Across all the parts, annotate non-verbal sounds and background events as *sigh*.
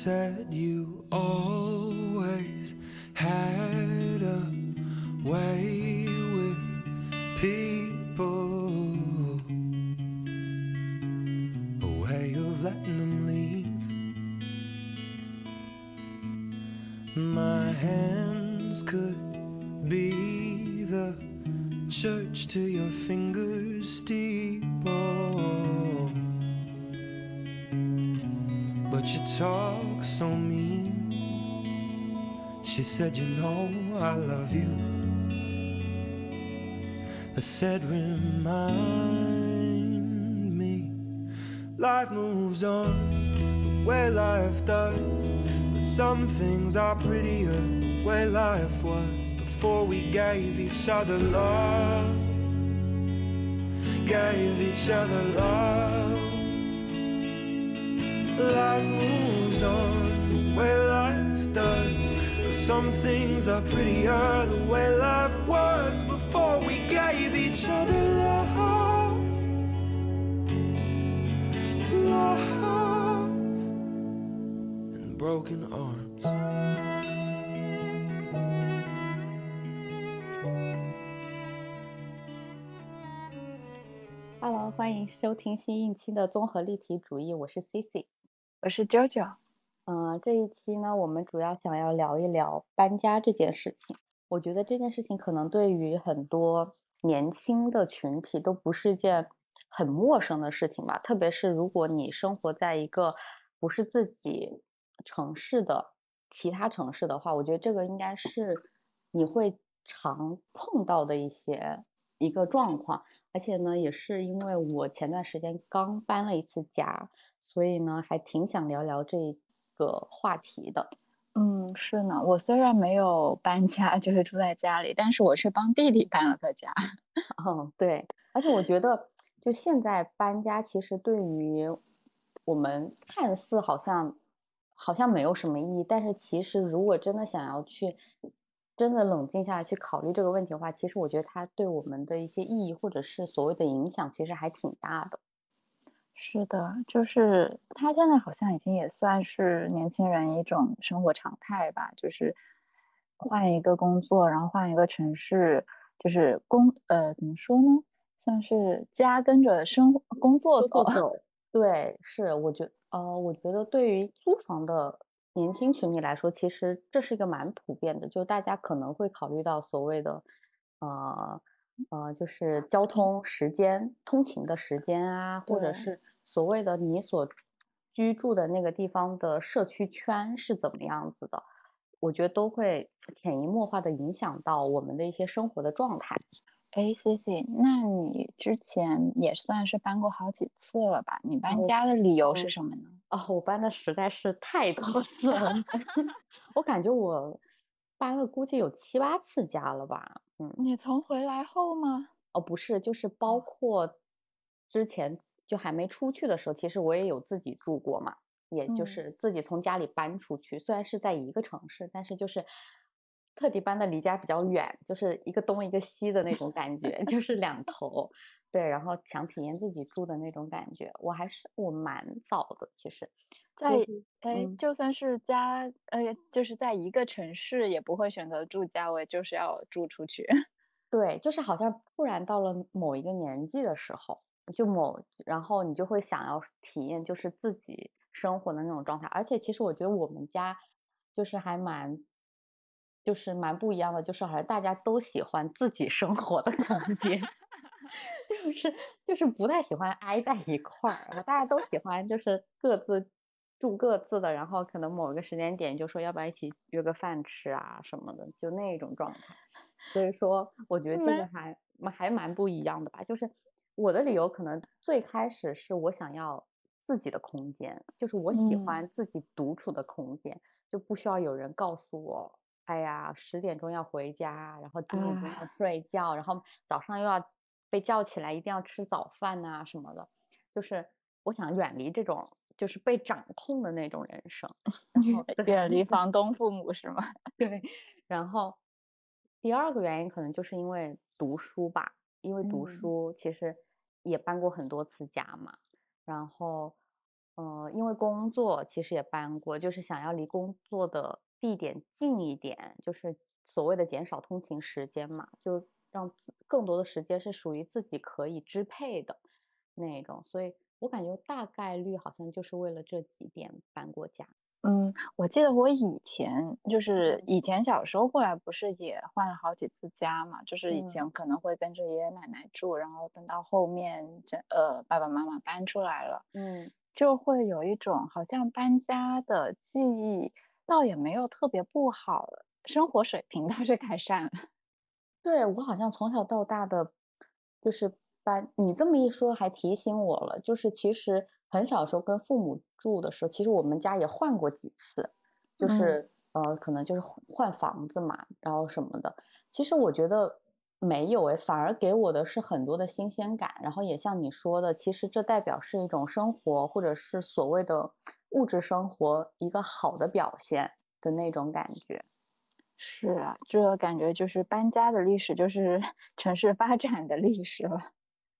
said you all said, You know I love you. I said, Remind me. Life moves on the way life does. But some things are prettier the way life was before we gave each other love. Gave each other love. Life moves on some things are prettier the way life was before we gave each other love. Love and broken arms. Hello，欢迎收听新一期的综合立体主义，我是 Cici。我是 JoJo。嗯、这一期呢，我们主要想要聊一聊搬家这件事情。我觉得这件事情可能对于很多年轻的群体都不是一件很陌生的事情吧，特别是如果你生活在一个不是自己城市的其他城市的话，我觉得这个应该是你会常碰到的一些一个状况。而且呢，也是因为我前段时间刚搬了一次家，所以呢，还挺想聊聊这个话题的。嗯，是呢。我虽然没有搬家，*laughs* 就是住在家里，但是我是帮弟弟搬了个家。嗯，*laughs* 对。而且我觉得，就现在搬家，其实对于我们看似好像好像没有什么意义，但是其实如果真的想要去真的冷静下来去考虑这个问题的话，其实我觉得它对我们的一些意义或者是所谓的影响，其实还挺大的。是的，就是他现在好像已经也算是年轻人一种生活常态吧，就是换一个工作，然后换一个城市，就是工呃怎么说呢，算是家跟着生活工作走。走，对，是，我觉呃，我觉得对于租房的年轻群体来说，其实这是一个蛮普遍的，就大家可能会考虑到所谓的，呃呃，就是交通时间、通勤的时间啊，或者是所谓的你所居住的那个地方的社区圈是怎么样子的，我觉得都会潜移默化的影响到我们的一些生活的状态。哎，C C，那你之前也算是搬过好几次了吧？你搬家的理由是嗯什么呢？哦，我搬的实在是太多次了，*laughs* 我感觉我搬了估计有七八次家了吧。嗯，你从回来后吗？哦，不是，就是包哦括之前就还没出去的时候，其实我也有自己住过嘛，也就嗯是自己从家里搬出去，虽然是在一个城市，但是就是特地搬的离家比较远，就是一个东一个西的那种感觉，就是两头。对，然后想体验自己住的那种感觉，我还是我蛮早的，其实在就是哎，嗯就算是家，呃，就是在一个城市，也不会选择住家，我也就是要住出去。*laughs* 对，就是好像突然到了某一个年纪的时候，就某，然后你就会想要体验就是自己生活的那种状态。而且其实我觉得我们家就是还蛮，就是蛮不一样的，就是好像大家都喜欢自己生活的空间，*laughs* 就是就是不太喜欢挨在一块儿，大家都喜欢就是各自住各自的，然后可能某一个时间点就说要不要一起约个饭吃啊什么的，就那种状态。所以说，我觉得这个还还蛮不一样的吧。就是我的理由可能最开始是我想要自己的空间，就是我喜嗯欢自己独处的空间，就不需要有人告诉我，哎呀，十点钟要回家，然后几点钟要啊睡觉，然后早上又要被叫起来，一定要吃早饭呐、什么的。就是我想远离这种就是被掌控的那种人生，*laughs* 然后远离房东父母是吗？*laughs* 对，然后第二个原因可能就是因为读书吧，因为读嗯书其实也搬过很多次家嘛，然后呃，因为工作其实也搬过，就是想要离工作的地点近一点，就是所谓的减少通勤时间嘛，就让更多的时间是属于自己可以支配的那种。所以我感觉大概率好像就是为了这几点搬过家。嗯，我记得我以前就是以前小时候过来，不是也换了好几次家嘛？就是以前可能会跟着爷爷奶奶住，然后等到后面这呃爸爸妈妈搬出来了，嗯，就会有一种好像搬家的记忆，倒也没有特别不好，生活水平倒是改善了。对我好像从小到大的就是搬，你这么一说还提醒我了，就是其实。很小时候跟父母住的时候，其实我们家也换过几次，就是呃，可能就是换房子嘛，然后什么的。其实我觉得没有诶，反而给我的是很多的新鲜感。然后也像你说的，其实这代表是一种生活，或者是所谓的物质生活一个好的表现的那种感觉。是啊，这感觉就是搬家的历史，就是 *laughs* 城市发展的历史了。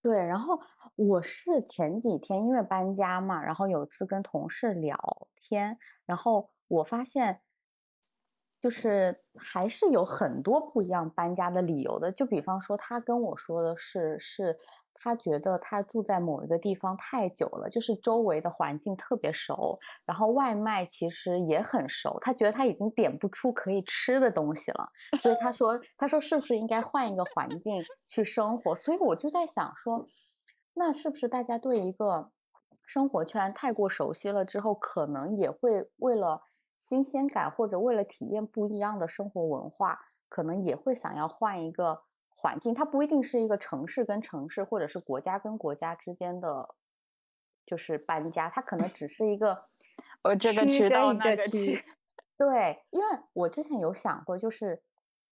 对，然后我是前几天因为搬家嘛，然后有一次跟同事聊天，然后我发现，就是还是有很多不一样搬家的理由的。就比方说，他跟我说的是，是。他觉得他住在某一个地方太久了，就是周围的环境特别熟，然后外卖其实也很熟。他觉得他已经点不出可以吃的东西了，*laughs* 所以他说：“他说是不是应该换一个环境去生活？”所以我就在想说，那是不是大家对一个生活圈太过熟悉了之后，可能也会为了新鲜感或者为了体验不一样的生活文化，可能也会想要换一个。环境它不一定是一个城市跟城市，或者是国家跟国家之间的，就是搬家，它可能只是一个我这个区到那个区。*laughs* 对，因为我之前有想过，就是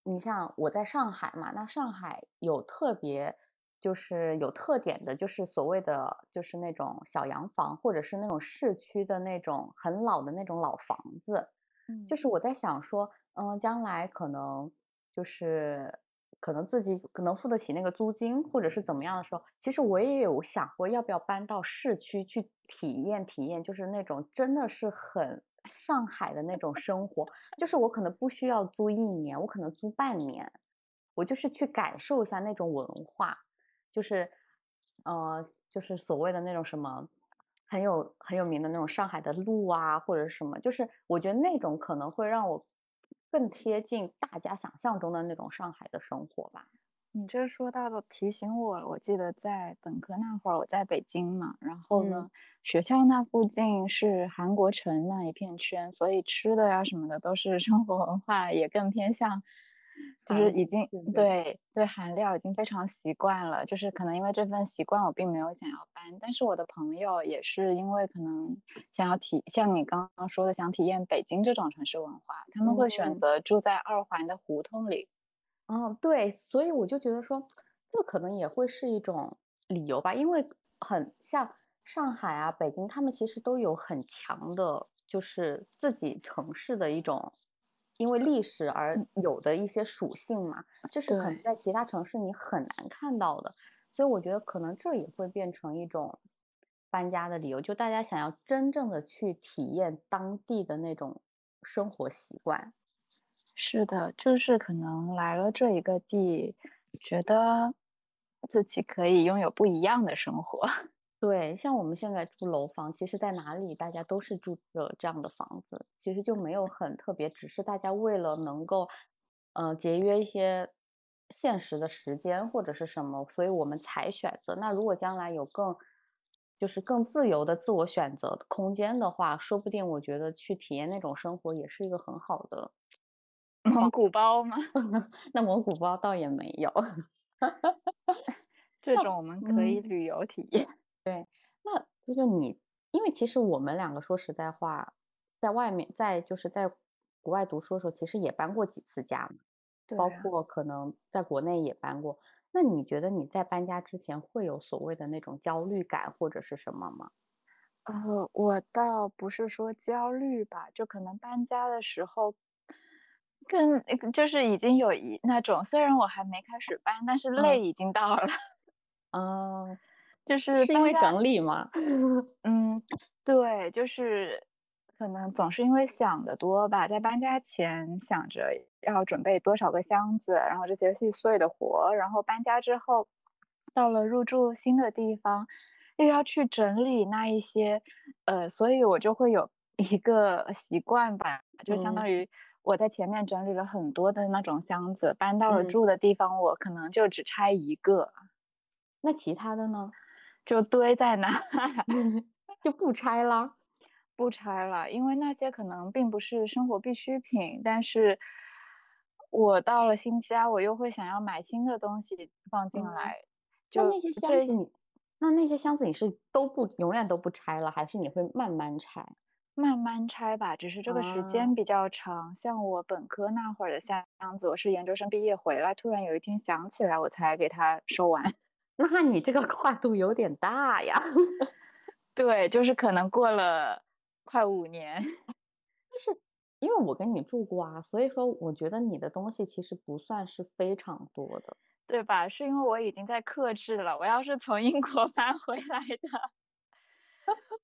你像我在上海嘛，那上海有特别就是有特点的，就是所谓的就是那种小洋房，或者是那种市区的那种很老的那种老房子。嗯，就是我在想说，嗯，将来可能就是。可能自己可能付得起那个租金，或者是怎么样的时候，其实我也有想过要不要搬到市区去体验体验，就是那种真的是很上海的那种生活。就是我可能不需要租一年，我可能租半年，我就是去感受一下那种文化，就是呃，就是所谓的那种什么很有很有名的那种上海的路啊，或者什么，就是我觉得那种可能会让我。更贴近大家想象中的那种上海的生活吧。你这说到的提醒我，我记得在本科那会儿我在北京嘛，然后呢，学校那附近是韩国城那一片圈，所以吃的呀什么的都是生活文化，也更偏向。就是已经对对韩料已经非常习惯了，就是可能因为这份习惯，我并没有想要搬。但是我的朋友也是因为可能想要体像你刚刚说的，想体验北京这种城市文化，他们会选择住在二环的胡同里。嗯，对，所以我就觉得说，这可能也会是一种理由吧，因为很像上海啊、北京，他们其实都有很强的，就是自己城市的一种。因为历史而有的一些属性嘛，这是可能在其他城市你很难看到的，所以我觉得可能这也会变成一种搬家的理由，就大家想要真正的去体验当地的那种生活习惯。是的，就是可能来了这一个地，觉得自己可以拥有不一样的生活。对，像我们现在住楼房，其实在哪里大家都是住着这样的房子，其实就没有很特别，只是大家为了能够，呃，节约一些现实的时间或者是什么，所以我们才选择。那如果将来有更，就是更自由的自我选择空间的话，说不定我觉得去体验那种生活也是一个很好的。*laughs* 蒙古包吗？*laughs* 那蒙古包倒也没有，*laughs* 这种我们可以旅游体验。对，那就是你，因为其实我们两个说实在话，在外面，在就是在国外读书的时候，其实也搬过几次家嘛，包括可能在国内也搬过。那你觉得你在搬家之前会有所谓的那种焦虑感或者是什么吗？呃，我倒不是说焦虑吧，就可能搬家的时候，跟就是已经有一那种，虽然我还没开始搬，但是累已经到了。嗯。*laughs* 就是是因为整理吗？*laughs* 嗯，对，就是可能总是因为想的多吧，在搬家前想着要准备多少个箱子，然后这些细碎的活，然后搬家之后到了入住新的地方，又要去整理那一些，呃，所以我就会有 *laughs* 一个习惯吧，就相当于我在前面整理了很多的那种箱子，搬到了住的地方，我可能就只拆一个，那其他的呢，就堆在那。*laughs* 就不拆了，不拆了，因为那些可能并不是生活必需品。但是，我到了新家，我又会想要买新的东西放进来。就那些箱子，你那那些箱子你是都不永远都不拆了，还是你会慢慢拆？慢慢拆吧，只是这个时间比较长。像我本科那会儿的箱子，我是研究生毕业回来，突然有一天想起来，我才给它收完。那你这个跨度有点大呀。*laughs* 对，就是可能过了快五年，*laughs* 但是因为我跟你住过啊，所以说我觉得你的东西其实不算是非常多的，对吧？是因为我已经在克制了。我要是从英国 *laughs* 搬回来的，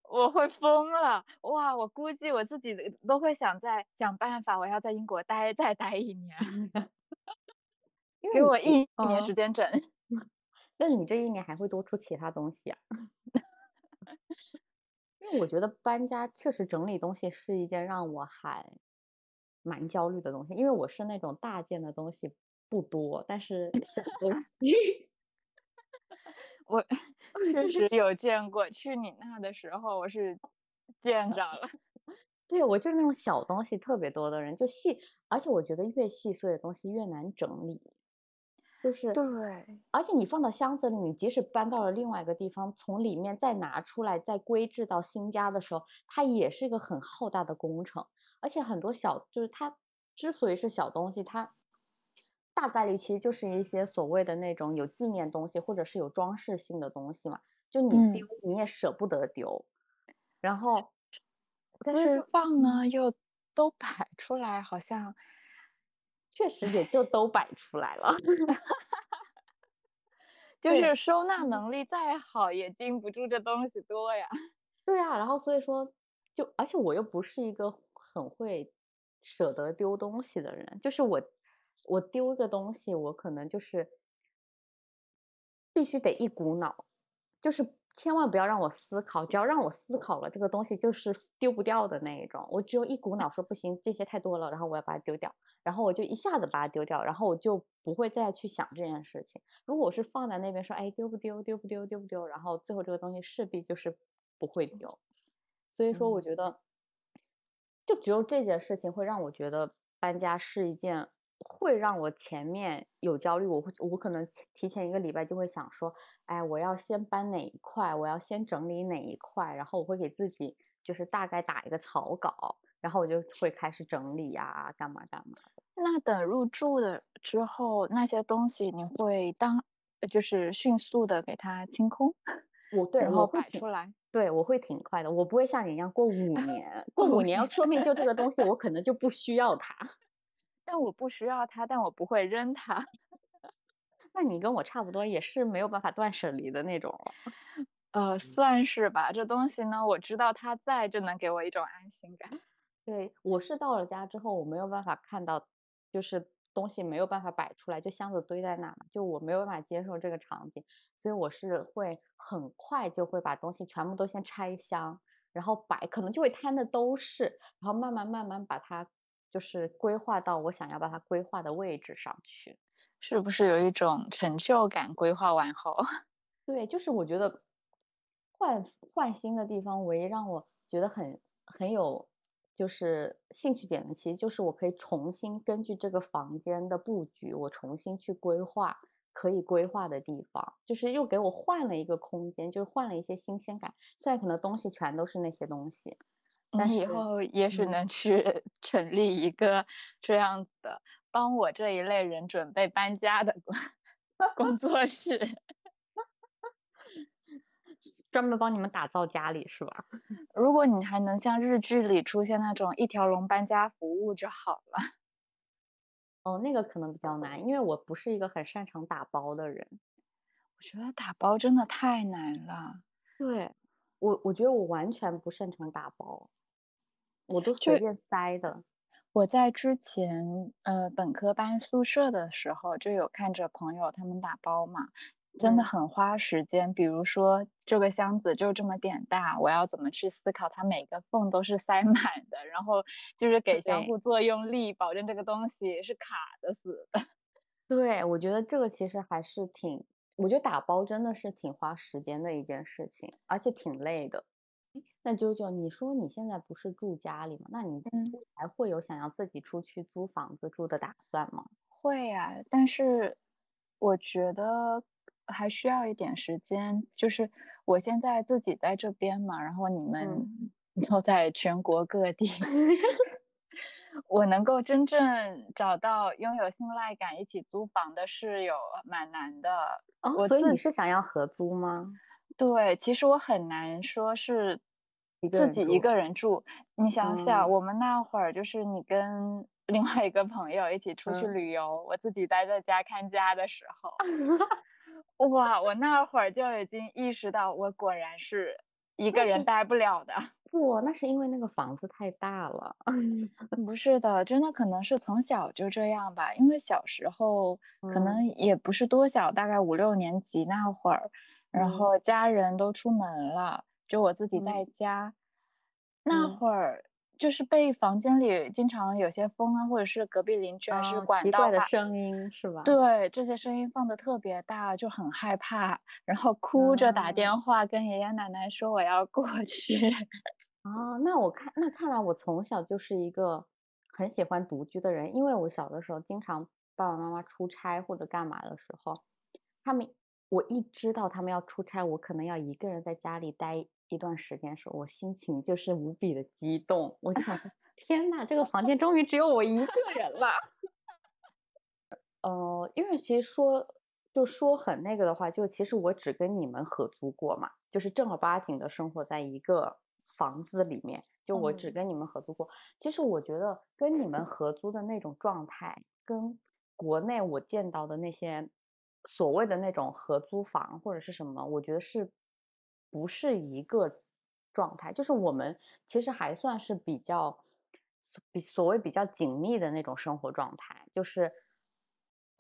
我会疯了。哇，我估计我自己都会想在想办法，我要在英国待再待一年，给我一年时间整。那你这一年还会多出其他东西啊？*laughs* 因为我觉得搬家确实整理东西是一件让我还蛮焦虑的东西，因为我是那种大件的东西不多，但是小东西我确实有见过。去你那的时候，我是见着了。*laughs* 对我就是那种小东西特别多的人，就细，而且我觉得越细碎的东西越难整理。就是对，而且你放到箱子里，你即使搬到了另外一个地方，从里面再拿出来，再归置到新家的时候，它也是一个很浩大的工程。而且很多小，就是它之所以是小东西，它大概率其实就是一些所谓的那种有纪念东西，或者是有装饰性的东西嘛。就你丢，你也舍不得丢。然后，但是放呢，又都摆出来，好像。确实也就都摆出来了，*laughs* 就是收纳能力再好也经不住这东西多呀。*laughs* 对啊，然后所以说，就而且我又不是一个很会舍得丢东西的人，就是我我丢一个东西，我可能就是必须得一股脑，就是。千万不要让我思考，只要让我思考了，这个东西就是丢不掉的那一种。我只有一股脑说不行，这些太多了，然后我要把它丢掉，然后我就一下子把它丢掉，然后我就不会再去想这件事情。如果我是放在那边说，哎，丢不丢，丢不丢，丢不丢，然后最后这个东西势必就是不会丢。所以说，我觉得就只有这件事情会让我觉得搬家是一件。会让我前面有焦虑，我会我可能提前一个礼拜就会想说，哎，我要先搬哪一块，我要先整理哪一块，然后我会给自己就是大概打一个草稿，然后我就会开始整理呀，干嘛干嘛。那等入住的之后，那些东西你会当就是迅速的给它清空，我对，然后摆出来，对我会挺快的，我不会像你一样过五年，过五年说明就这个东西 *laughs* 我可能就不需要它。但我不需要它，但我不会扔它。*laughs* 那你跟我差不多，也是没有办法断舍离的那种。*laughs* 呃，算是吧。这东西呢，我知道它在，就能给我一种安心感。*laughs* 对我是到了家之后，我没有办法看到，就是东西没有办法摆出来，就箱子堆在那，就我没有办法接受这个场景，所以我是会很快就会把东西全部都先拆箱，然后摆，可能就会摊的都是，然后慢慢慢慢把它。就是规划到我想要把它规划的位置上去，是不是有一种成就感？规划完后，*laughs* 对，就是我觉得换换新的地方，唯一让我觉得很很有就是兴趣点的，其实就是我可以重新根据这个房间的布局，我重新去规划可以规划的地方，就是又给我换了一个空间，就是换了一些新鲜感。虽然可能东西全都是那些东西。你以后也许能去 *laughs* 成立一个这样的帮我这一类人准备搬家的工 *laughs* 作室，*laughs* 专门帮你们打造家里是吧？如果你还能像日剧里出现那种一条龙搬家服务就好了。哦，那个可能比较难，因为我不是一个很擅长打包的人。我觉得打包真的太难了。对。我我觉得我完全不擅长打包，我都随便塞的。我在之前呃本科搬宿舍的时候，就有看着朋友他们打包嘛，真的很花时间。比如说这个箱子就这么点大，我要怎么去思考它每个缝都是塞 *laughs* 满的，然后就是给相互作用力，保证这个东西是卡的死的。*laughs* 对，我觉得这个其实还是挺，我觉得打包真的是挺花时间的一件事情，而且挺累的。那九九，你说你现在不是住家里吗？那你还会有想要自己出去租房子住的打算吗？会呀，但是我觉得还需要一点时间。就是我现在自己在这边嘛，然后你们 *laughs* 都在全国各地，*laughs* 我能够真正找到拥有信赖感一起租房的室友蛮难的。哦，所以你是想要合租吗？对，其实我很难说是自己一个人住。你想想，我们那会儿就是你跟 *laughs* 另外一个朋友一起出去旅游，我自己待在家看家的时候，*laughs* 哇，我那会儿就已经意识到，我果然是一个人待不了的。不，那是因为那个房子太大了。*laughs* 不是的，真的可能是从小就这样吧。因为小时候可能也不是多小，大概五六年级那会儿。然后家人都出门了，就我自己在家。那会儿就是被房间里经常有些风啊，或者是隔壁邻居还是管道的声音，是吧？对，这些声音放的特别大，就很害怕，然后哭着打电话跟爷爷奶奶说我要过去。哦，*laughs* 那我看那看来我从小就是一个很喜欢独居的人，因为我小的时候经常爸爸妈妈出差或者干嘛的时候，他们。我一知道他们要出差，我可能要一个人在家里待一段时间的时候，我心情就是无比的激动。我就想说，*laughs* 天呐，这个房间终于只有我一个人了。呃，因为其实说就说很那个的话，就其实我只跟你们合租过嘛，就是正儿八经的生活在一个房子里面，就我只跟你们合租过。其实我觉得跟你们合租的那种状态，跟国内我见到的那些。所谓的那种合租房或者是什么，我觉得是不是一个状态？就是我们其实还算是比较比所谓比较紧密的那种生活状态，就是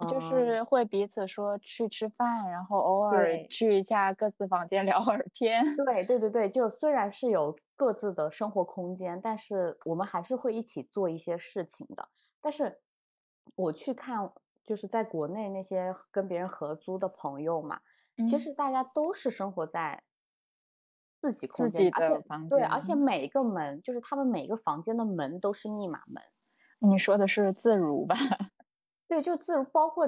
就是会彼此说去吃饭，然后偶尔去一下各自房间聊会儿天。对对对对，就虽然是有各自的生活空间，但是我们还是会一起做一些事情的。但是我去看。就是在国内那些跟别人合租的朋友嘛，其实大家都是生活在自己空间，而且对，而且每一个门，就是他们每个房间的门都是密码门。你说的是自如吧？*laughs* 对，就自如，包括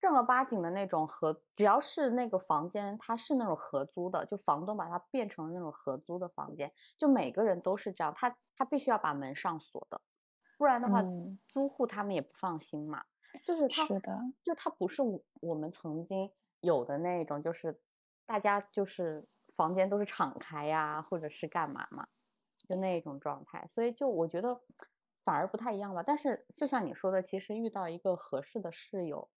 正儿八经的那种合，只要是那个房间，它是那种合租的，就房东把它变成了那种合租的房间，就每个人都是这样，他他必须要把门上锁的，不然的话，租户他们也不放心嘛。就是他，是的，就他不是我们曾经有的那种，就是大家就是房间都是敞开呀，或者是干嘛嘛，就那种状态。所以就我觉得反而不太一样吧。但是就像你说的，其实遇到一个合适的室友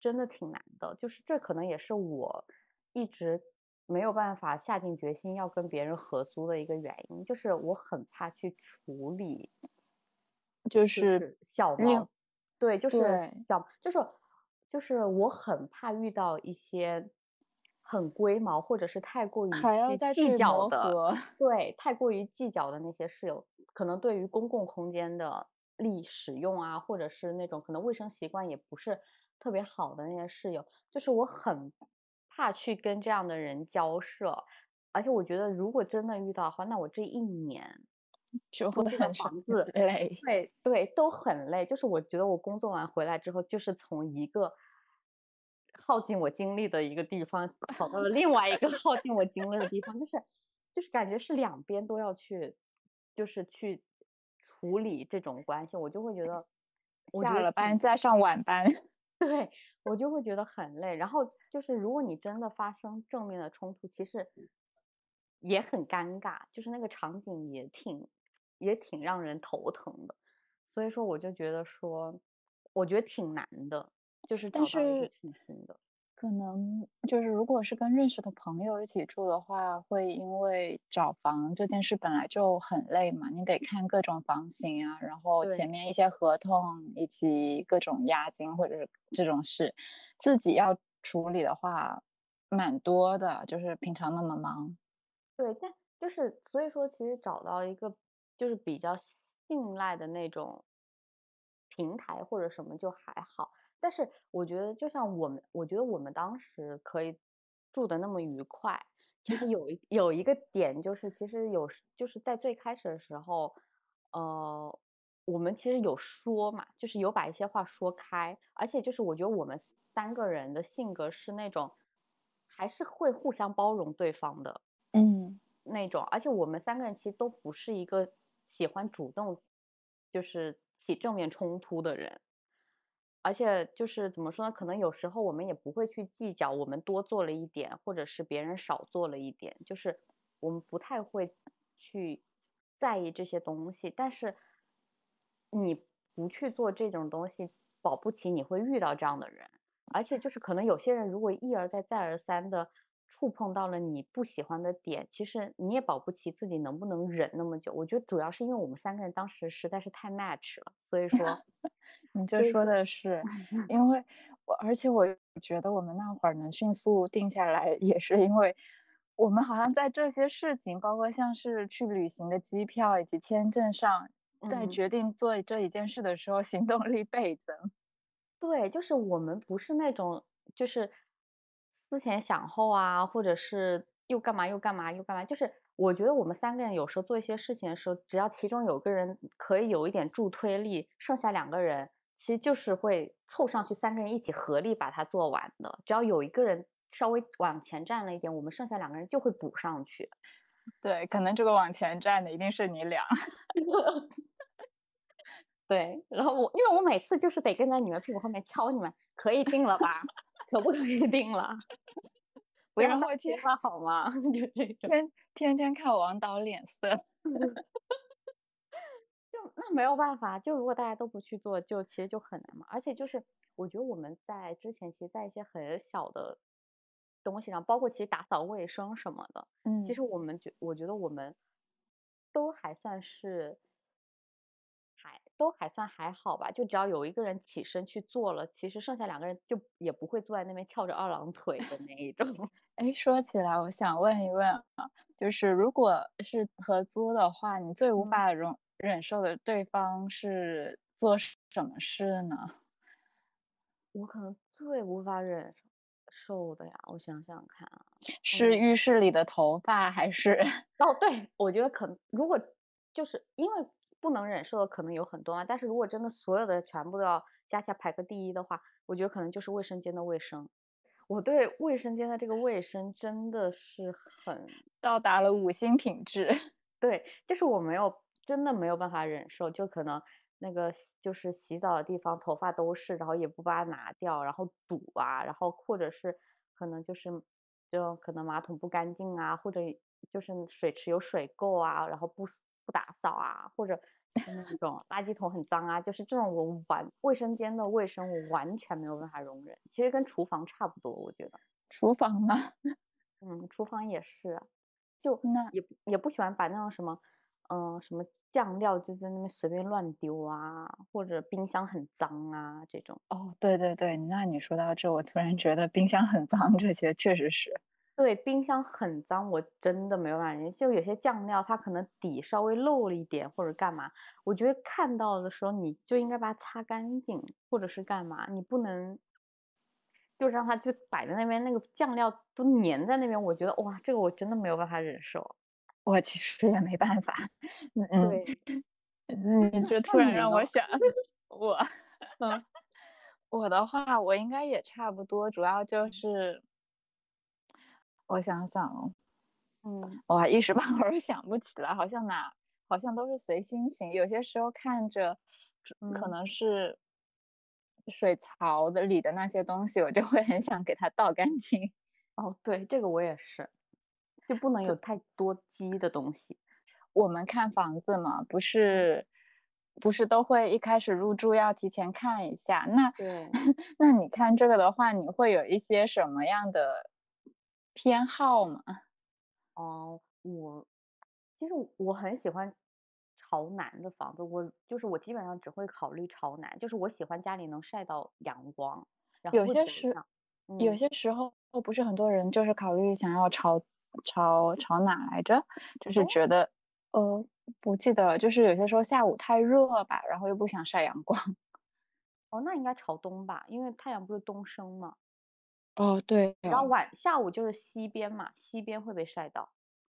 真的挺难的。就是这可能也是我一直没有办法下定决心要跟别人合租的一个原因，就是我很怕去处理，就是小毛。对，就是小，就是就是我很怕遇到一些很龟毛或者是太过于计较的，对，太过于计较的那些室友，可能对于公共空间的利使用啊，或者是那种可能卫生习惯也不是特别好的那些室友，就是我很怕去跟这样的人交涉，而且我觉得如果真的遇到的话，那我这一年。*laughs* 就这个房子累，对对，都很累。就是我觉得我工作完回来之后，就是从一个耗尽我精力的一个地方，跑到了另外一个 *laughs* 耗尽我精力的地方，就是就是感觉是两边都要去，就是去处理这种关系，我就会觉得下了班再上晚班，*laughs* 对我就会觉得很累。然后就是如果你真的发生正面的冲突，其实也很尴尬，就是那个场景也挺。也挺让人头疼的，所以说我就觉得说，我觉得挺难的，就是但是挺新的。可能就是如果是跟认识的朋友一起住的话，会因为找房这件事本来就很累嘛，你得看各种房型啊，然后前面一些合同以及各种押金或者是这种事，自己要处理的话蛮多的，就是平常那么忙。对，但就是所以说，其实找到一个就是比较信赖的那种平台或者什么就还好。但是我觉得，就像我们，我觉得我们当时可以住的那么愉快，其实有一 *laughs* 有一个点就是，其实有就是在最开始的时候，呃，我们其实有说嘛，就是有把一些话说开，而且就是我觉得我们三个人的性格是那种还是会互相包容对方的。嗯那种，而且我们三个人其实都不是一个喜欢主动就是起正面冲突的人，而且就是怎么说呢？可能有时候我们也不会去计较我们多做了一点，或者是别人少做了一点，就是我们不太会去在意这些东西。但是你不去做这种东西，保不齐你会遇到这样的人。而且就是可能有些人如果一而再再而三的触碰到了你不喜欢的点，其实你也保不齐自己能不能忍那么久。我觉得主要是因为我们三个人当时实在是太 match 了，所以说，你这说的是，因为我而且我觉得我们那会儿能迅速定下来，也是因为我们好像在这些事情，包括像是去旅行的机票以及签证上，在嗯决定做这一件事的时候，行动力倍增。对，就是我们不是那种就是思前想后啊，或者是又干嘛又干嘛又干嘛。就是我觉得我们三个人有时候做一些事情的时候，只要其中有个人可以有一点助推力，剩下两个人其实就是会凑上去，三个人一起合力把它做完的。只要有一个人稍微往前站了一点，我们剩下两个人就会补上去。对，可能这个往前站的一定是你俩。*laughs* 对，然后我因为我每次就是得跟在你们屁股后面敲你们，可以定了吧？*laughs* 可不可以定了？不要后天好吗？*laughs* 就这种，天天天看王导脸色。就那没有办法，就如果大家都不去做，就其实就很难嘛。而且就是我觉得我们在之前，其实，在一些很小的东西上，包括其实打扫卫生什么的，嗯其实我们觉，我觉得我们都还算是还都还算还好吧。就只要有一个人起身去做了，其实剩下两个人就也不会坐在那边翘着二郎腿的那一种。*laughs* 哎，说起来，我想问一问啊，就是如果是合租的话，你最无嗯法容忍受的对方是做什么事呢？我可能最无法忍受的呀，我想想看啊。是嗯浴室里的头发，还是 *laughs* 哦，对，我觉得可能如果就是因为不能忍受的可能有很多嘛，但是如果真的所有的全部都要加起来排个第一的话，我觉得可能就是卫生间的卫生。我对卫生间的这个卫生真的是很到达了五星品质？*laughs* 对，就是我没有真的没有办法忍受，就可能那个就是洗澡的地方头发都是，然后也不把它拿掉，然后堵啊，然后或者是可能就是就可能马桶不干净啊，或者就是水池有水垢啊，然后不不打扫啊，或者那 *laughs* 种垃圾桶很脏啊，就是这种我完卫生间的卫生我完全没有办法容忍，其实跟厨房差不多，我觉得，厨房呢？*laughs* 嗯，厨房也是啊，就那也也不喜欢把那种什么，嗯、什么酱料就在那边随便乱丢啊，或者冰箱很脏啊这种。哦，对对对，那你说到这，我突然觉得冰箱很脏，这些确实是。对，冰箱很脏，我真的没有办法。就有些酱料，它可能底稍微漏了一点，或者干嘛，我觉得看到的时候你就应该把它擦干净，或者是干嘛，你不能就让它就摆在那边，那个酱料都粘在那边。我觉得哇，这个我真的没有办法忍受。我其实也没办法，嗯嗯，对，你这突然让我？想，我 *laughs* 嗯我的话，我应该也差不多，主要就是我想想哦，嗯。我一时半会儿 *laughs* 想不起来，好像哪好像都是随心情，有些时候看着可嗯。能是水槽的里的那些东西，我就会很想给它倒干净。哦，对，这个我也是，就不能有太多积的东西。我们看房子嘛，不是不是都会一开始入住要提前看一下？那对，*laughs* 那你看这个的话，你会有一些什么样的偏好吗？哦，我其实我很喜欢朝南的房子，我就是我基本上只会考虑朝南，就是我喜欢家里能晒到阳光，然后有些时上有嗯些时候不是很多人就是考虑想要朝朝朝哪来着？就是觉得呃不记得，就是有些时候下午太热吧，然后又不想晒阳光。*laughs* 哦，那应该朝东吧，因为太阳不是东升嘛，哦，对然后哦，晚下午就是西边嘛，西边会被晒到。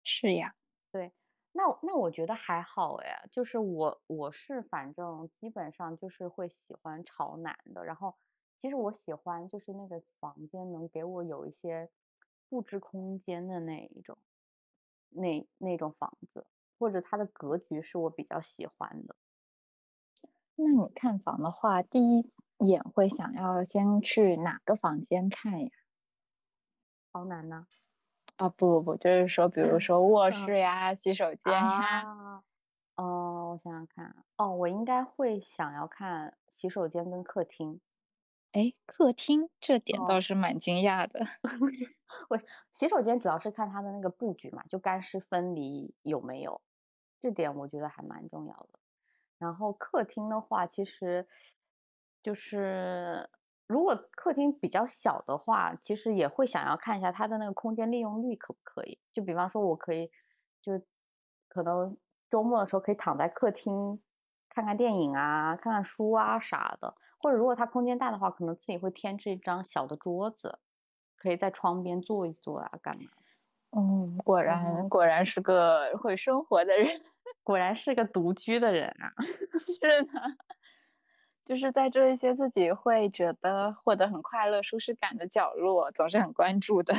是呀。对，那那我觉得还好哎，就是我我是反正基本上就是会喜欢朝南的，然后其实我喜欢就是那个房间能给我有一些布置空间的那一种，那那种房子，或者它的格局是我比较喜欢的。那你看房的话，第一眼会想要先去哪个房间看呀？朝南呢？啊，不不不，就是说，比如说 *laughs* 卧嗯室呀、洗手间呀。啊，哦，我想想看啊，哦，我应该会想要看洗手间跟客厅。哎，客厅这点倒哦，是蛮惊讶的。*laughs* 我洗手间主要是看它的那个布局嘛，就干湿分离有没有，这点我觉得还蛮重要的。然后客厅的话，其实就是如果客厅比较小的话，其实也会想要看一下它的那个空间利用率可不可以。就比方说，我可以就可能周末的时候可以躺在客厅看看电影啊，看看书啊啥的。或者如果它空间大的话，可能自己会添置一张小的桌子，可以在窗边坐一坐啊，干嘛？嗯，果然果然是个会生活的人。*laughs* 果然是个独居的人啊。*laughs* 是的，*laughs* 就是在这一些自己会觉得获得很快乐、舒适感的角落，总是很关注的。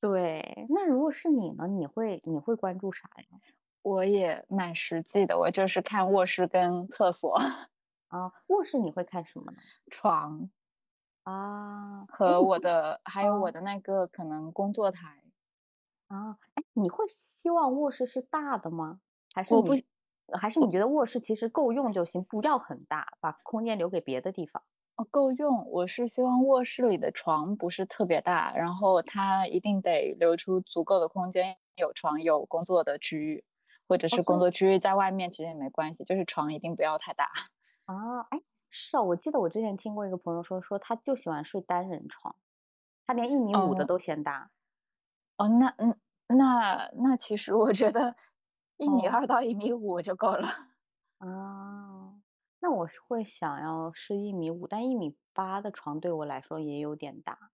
对，那如果是你呢？你会你会关注啥呀？我也蛮实际的，我就是看卧室跟厕所、啊，卧室你会看什么呢？床啊，哎，和我的，还有我啊的那个可能工作台。啊，哎，你会希望卧室是大的吗？还是我不还是你觉得卧室其实够用就行，不要很大，把空间留给别的地方？哦，够用。我是希望卧室里的床不是特别大，然后它一定得留出足够的空间，有床有工作的区域，或者哦，是工作区域在外面，其实也没关系，就是床一定不要太大。啊，哎，是啊，我记得我之前听过一个朋友说，说他就喜欢睡单人床，他连一米五的哦都嫌大。哦，那嗯，那那其实我觉得一米哦，二到一米五就够了。啊，那我是会想要是一米五，但一米八的床对我来说也有点大。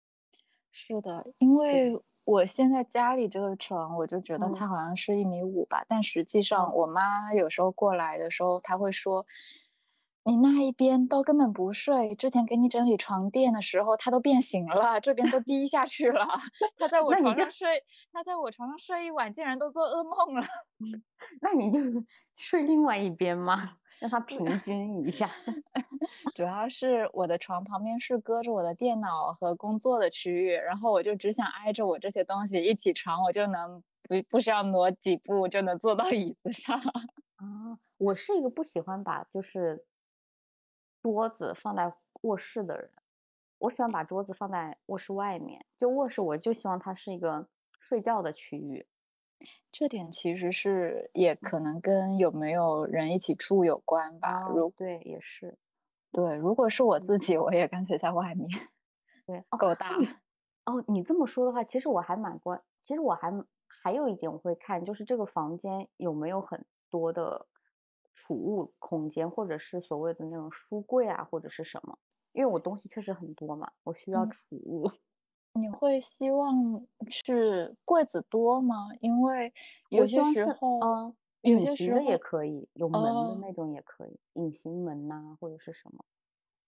是的，因对，为我现在家里这个床，我就觉得嗯，它好像是一米五吧，但实际上嗯，我妈有时候过来的时候，她会说，你那一边都根本不睡，之前给你整理床垫的时候，它都变形了，这边都低下去了，它在我床上睡，它在我床上睡一晚，竟然都做噩梦了。那你就睡另外一边嘛，让它平均一下。*laughs* 主要是我的床旁边是搁着我的电脑和工作的区域，然后我就只想挨着我这些东西，一起床我就能不不需要挪几步就能坐到椅子上。啊，我是一个不喜欢把就是桌子放在卧室的人，我喜欢把桌子放在卧室外面。就卧室，我就希望它是一个睡觉的区域。这点其实是也可能跟有没有人一起住有关吧。啊，如对，也是，对，如果是我嗯，自己，我也干脆在外面，*laughs* 对，哦，够大哦，你这么说的话，其实我还蛮关，其实我还还有一点我会看，就是这个房间有没有很多的储物空间，或者是所谓的那种书柜啊，或者是什么，因为我东西确实很多嘛，我需要嗯，储物。*laughs* 你会希望是柜子多吗？因为有些时候，嗯，有隐形的也些时候，可以，有门的哦。那种也可以，隐形门呐、或者是什么。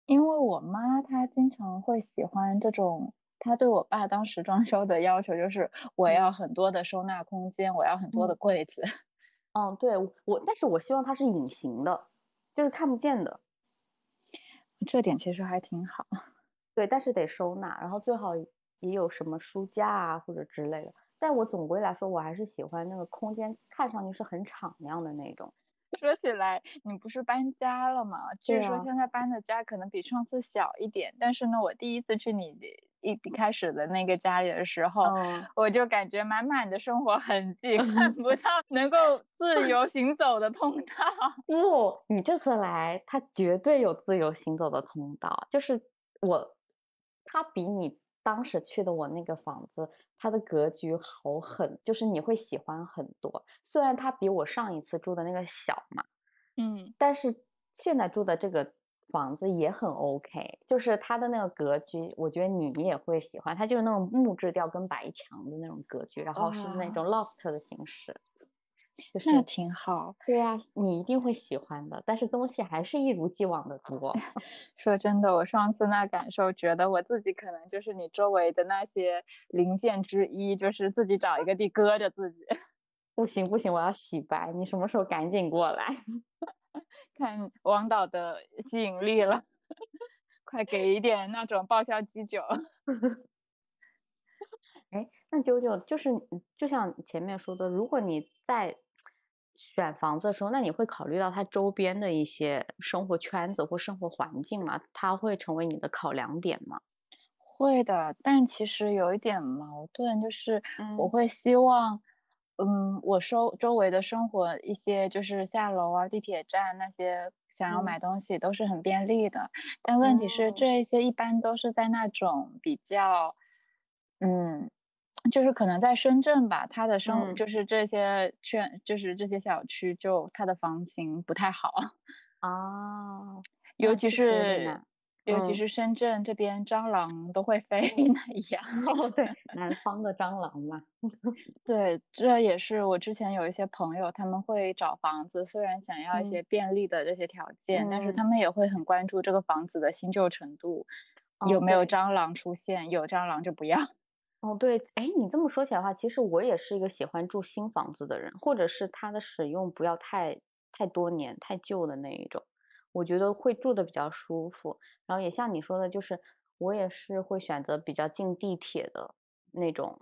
因为我妈她经常会喜欢这种，她对我爸当时装修的要求就是我要嗯很多的收纳空间，我要很多的嗯柜子。嗯，对，我我，但是我希望它是隐形的，就是看不见的。这点其实还挺好。*laughs* 对，但是得收纳，然后最好也有什么书架啊或者之类的。但我总归来说，我还是喜欢那个空间看上去是很敞亮的那种。说起来，你不是搬家了吗？据说啊现在搬的家可能比上次小一点，但是呢，我第一次去你一开始的那个家里的时候，嗯，我就感觉满满的生活痕迹，看 *laughs* 不到能够自由行走的通道。*laughs* 不，你这次来，它绝对有自由行走的通道。就是我，它比你当时去的我那个房子，它的格局好很，就是你会喜欢很多。虽然它比我上一次住的那个小嘛，嗯，但是现在住的这个房子也很 OK，就是它的那个格局，我觉得你也会喜欢。它就是那种木质调跟白墙的那种格局，然后是那种 loft 的形式，就是那挺好。对呀、你一定会喜欢的。但是东西还是一如既往的多。*laughs* 说真的，我上次那感受，觉得我自己可能就是你周围的那些零件之一，就是自己找一个地搁着自己。*laughs* 不行不行，我要洗白，你什么时候赶紧过来？*laughs* 看王导的吸引力了，快给一点那种爆笑基酒。*laughs* 哎，那九九就是就像前面说的，如果你在选房子的时候，那你会考虑到它周边的一些生活圈子或生活环境吗？它会成为你的考量点吗？会的，但其实有一点矛盾，就是我嗯会希望，嗯，我周周围的生活一些就是下楼啊、地铁站那些想要嗯。买东西都是很便利的，但问题是嗯这一些一般都是在那种比较，嗯，就是可能在深圳吧，它的生嗯。就是这些圈就是这些小区就它的房型不太好，啊，*laughs* 尤其是尤其是深圳这边蟑螂都会飞那样。哦，对，南方的蟑螂嘛。*laughs* 对，这也是我之前有一些朋友，他们会找房子，虽然想要一嗯些便利的这些条件，但是嗯他们也会很关注这个房子的新旧程度，有哦没有蟑螂出现，有蟑螂就不要。哦，对，哎，你这么说起来的话，其实我也是一个喜欢住新房子的人，或者是它的使用不要太太多年、太旧的那一种，我觉得会住的比较舒服。然后也像你说的，就是我也是会选择比较近地铁的那种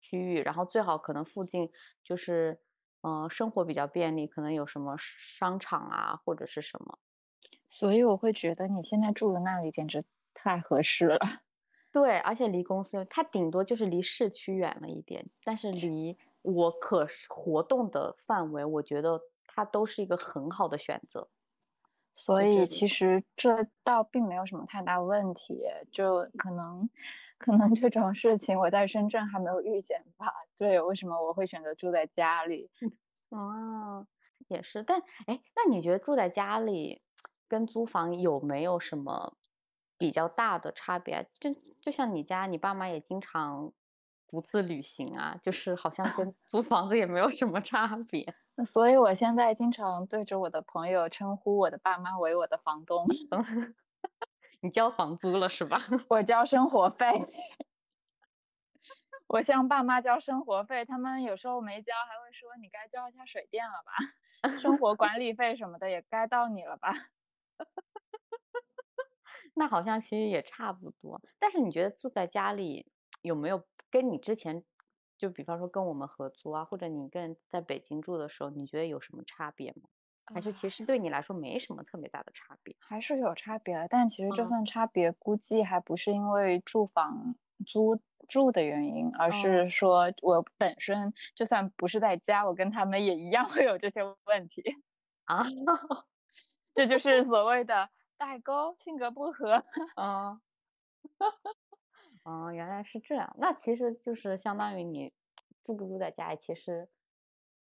区域，然后最好可能附近就是嗯、呃生活比较便利，可能有什么商场啊或者是什么。所以我会觉得你现在住的那里简直太合适了。*laughs* 对，而且离公司，它顶多就是离市区远了一点，但是离我可活动的范围，我觉得它都是一个很好的选择。所以其实这倒并没有什么太大问题，就可能可能这种事情我在深圳还没有遇见吧，这也为什么我会选择住在家里。*laughs* 哦，也是，但哎，那你觉得住在家里跟租房有没有什么比较大的差别啊？就就像你家，你爸妈也经常独自旅行啊，就是好像跟 *laughs* 租房子也没有什么差别。所以我现在经常对着我的朋友称呼我的爸妈为我的房东，*laughs* 你交房租了是吧？*laughs* 我交生活费，*laughs* 我向爸妈交生活费，他们有时候没交，还会说你该交一下水电了吧，生活管理费什么的也该到你了吧。那好像其实也差不多，但是你觉得住在家里有没有跟你之前，就比方说跟我们合租啊，或者你一个人在北京住的时候，你觉得有什么差别吗？还是其实对你来说没什么特别大的差别？还是有差别的，但其实这嗯份差别估计还不是因为住房租住的原因，而哦是说我本身就算不是在家，我跟他们也一样会有这些问题，啊，这就是所谓的代沟，性格不合。嗯，*laughs* 哦，原来是这样。那其实就是相当于你住不住在家里，其实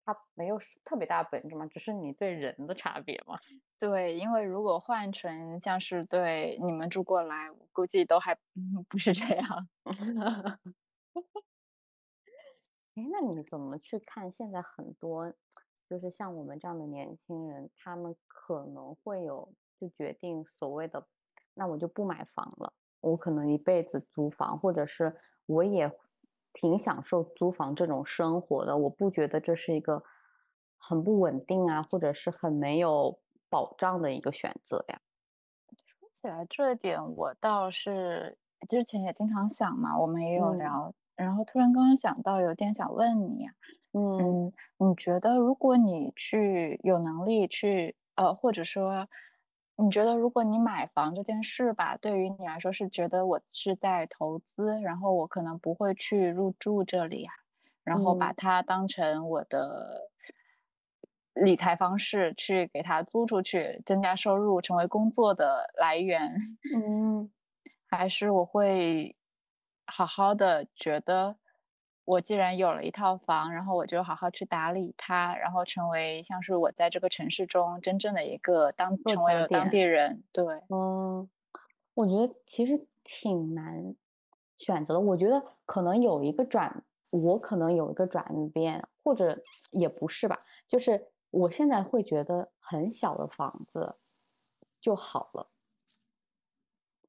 它没有特别大的本质嘛，只是你对人的差别嘛。*laughs* 对，因为如果换成像是对你们住过来，我估计都还嗯不是这样。*laughs* 哎，那你怎么去看现在很多，就是像我们这样的年轻人，他们可能会有就决定所谓的，那我就不买房了，我可能一辈子租房，或者是我也挺享受租房这种生活的，我不觉得这是一个很不稳定啊，或者是很没有保障的一个选择呀。说起来这点，我倒是之前也经常想嘛，我们也有嗯。聊，然后突然刚刚想到，有点想问你啊，嗯，你觉得如果你去有能力去，呃，或者说，你觉得如果你买房这件事吧，对于你来说是觉得我是在投资，然后我可能不会去入住这里啊，然后把它当成我的理财方式去给它租出去，增加收入，成为工作的来源。嗯，*laughs* 还是我会好好的觉得。我既然有了一套房，然后我就好好去打理它，然后成为像是我在这个城市中真正的一个当成为了当地人。对，嗯，我觉得其实挺难选择的。我觉得可能有一个转，我可能有一个转变，或者也不是吧。就是我现在会觉得很小的房子就好了。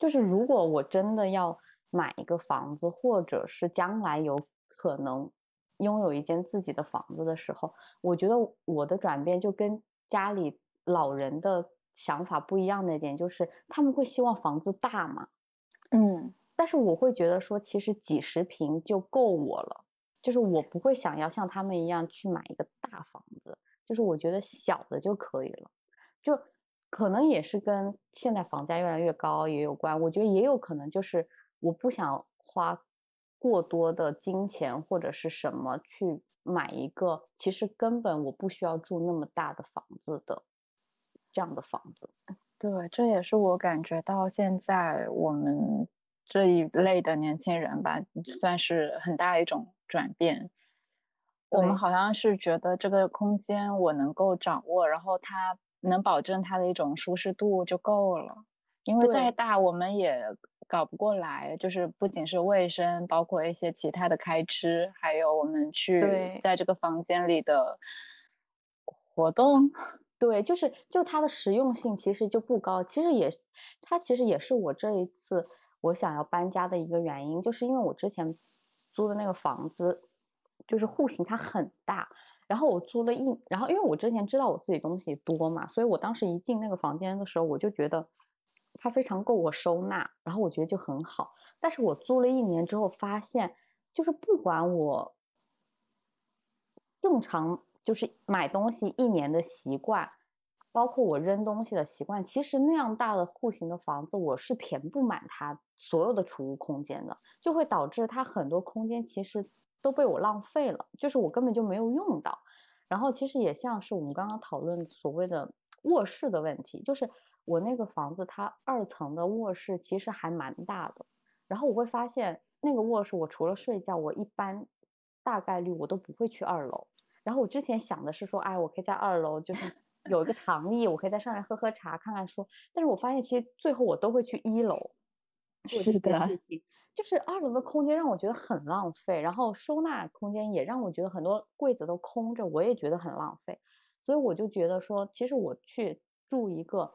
就是如果我真的要买一个房子，或者是将来有。可能拥有一间自己的房子的时候，我觉得我的转变就跟家里老人的想法不一样的一点，就是他们会希望房子大嘛，嗯，但是我会觉得说，其实几十平就够我了，就是我不会想要像他们一样去买一个大房子，就是我觉得小的就可以了，就可能也是跟现在房价越来越高也有关，我觉得也有可能就是我不想花。过多的金钱或者是什么去买一个，其实根本我不需要住那么大的房子的这样的房子。对，这也是我感觉到现在我们这一类的年轻人吧，算是很大一种转变。我们好像是觉得这个空间我能够掌握，然后它能保证它的一种舒适度就够了，因为再大我们也。搞不过来，就是不仅是卫生，包括一些其他的开支，还有我们去在这个房间里的活动。对，就是就它的实用性其实就不高。其实也，它其实也是我这一次我想要搬家的一个原因，就是因为我之前租的那个房子，就是户型它很大，然后我租了一，然后因为我之前知道我自己东西多嘛，所以我当时一进那个房间的时候，我就觉得。它非常够我收纳，然后我觉得就很好。但是我租了一年之后，发现就是不管我正常就是买东西一年的习惯，包括我扔东西的习惯，其实那样大的户型的房子，我是填不满它所有的储物空间的，就会导致它很多空间其实都被我浪费了，就是我根本就没有用到。然后其实也像是我们刚刚讨论所谓的卧室的问题，就是。我那个房子，它二层的卧室其实还蛮大的，然后我会发现那个卧室，我除了睡觉，我一般大概率我都不会去二楼。然后我之前想的是说，哎，我可以在二楼就是有一个躺椅，我可以在上面喝喝茶、看看书。但是我发现其实最后我都会去一楼。是的，就是二楼的空间让我觉得很浪费，然后收纳空间也让我觉得很多柜子都空着，我也觉得很浪费。所以我就觉得说，其实我去住一个。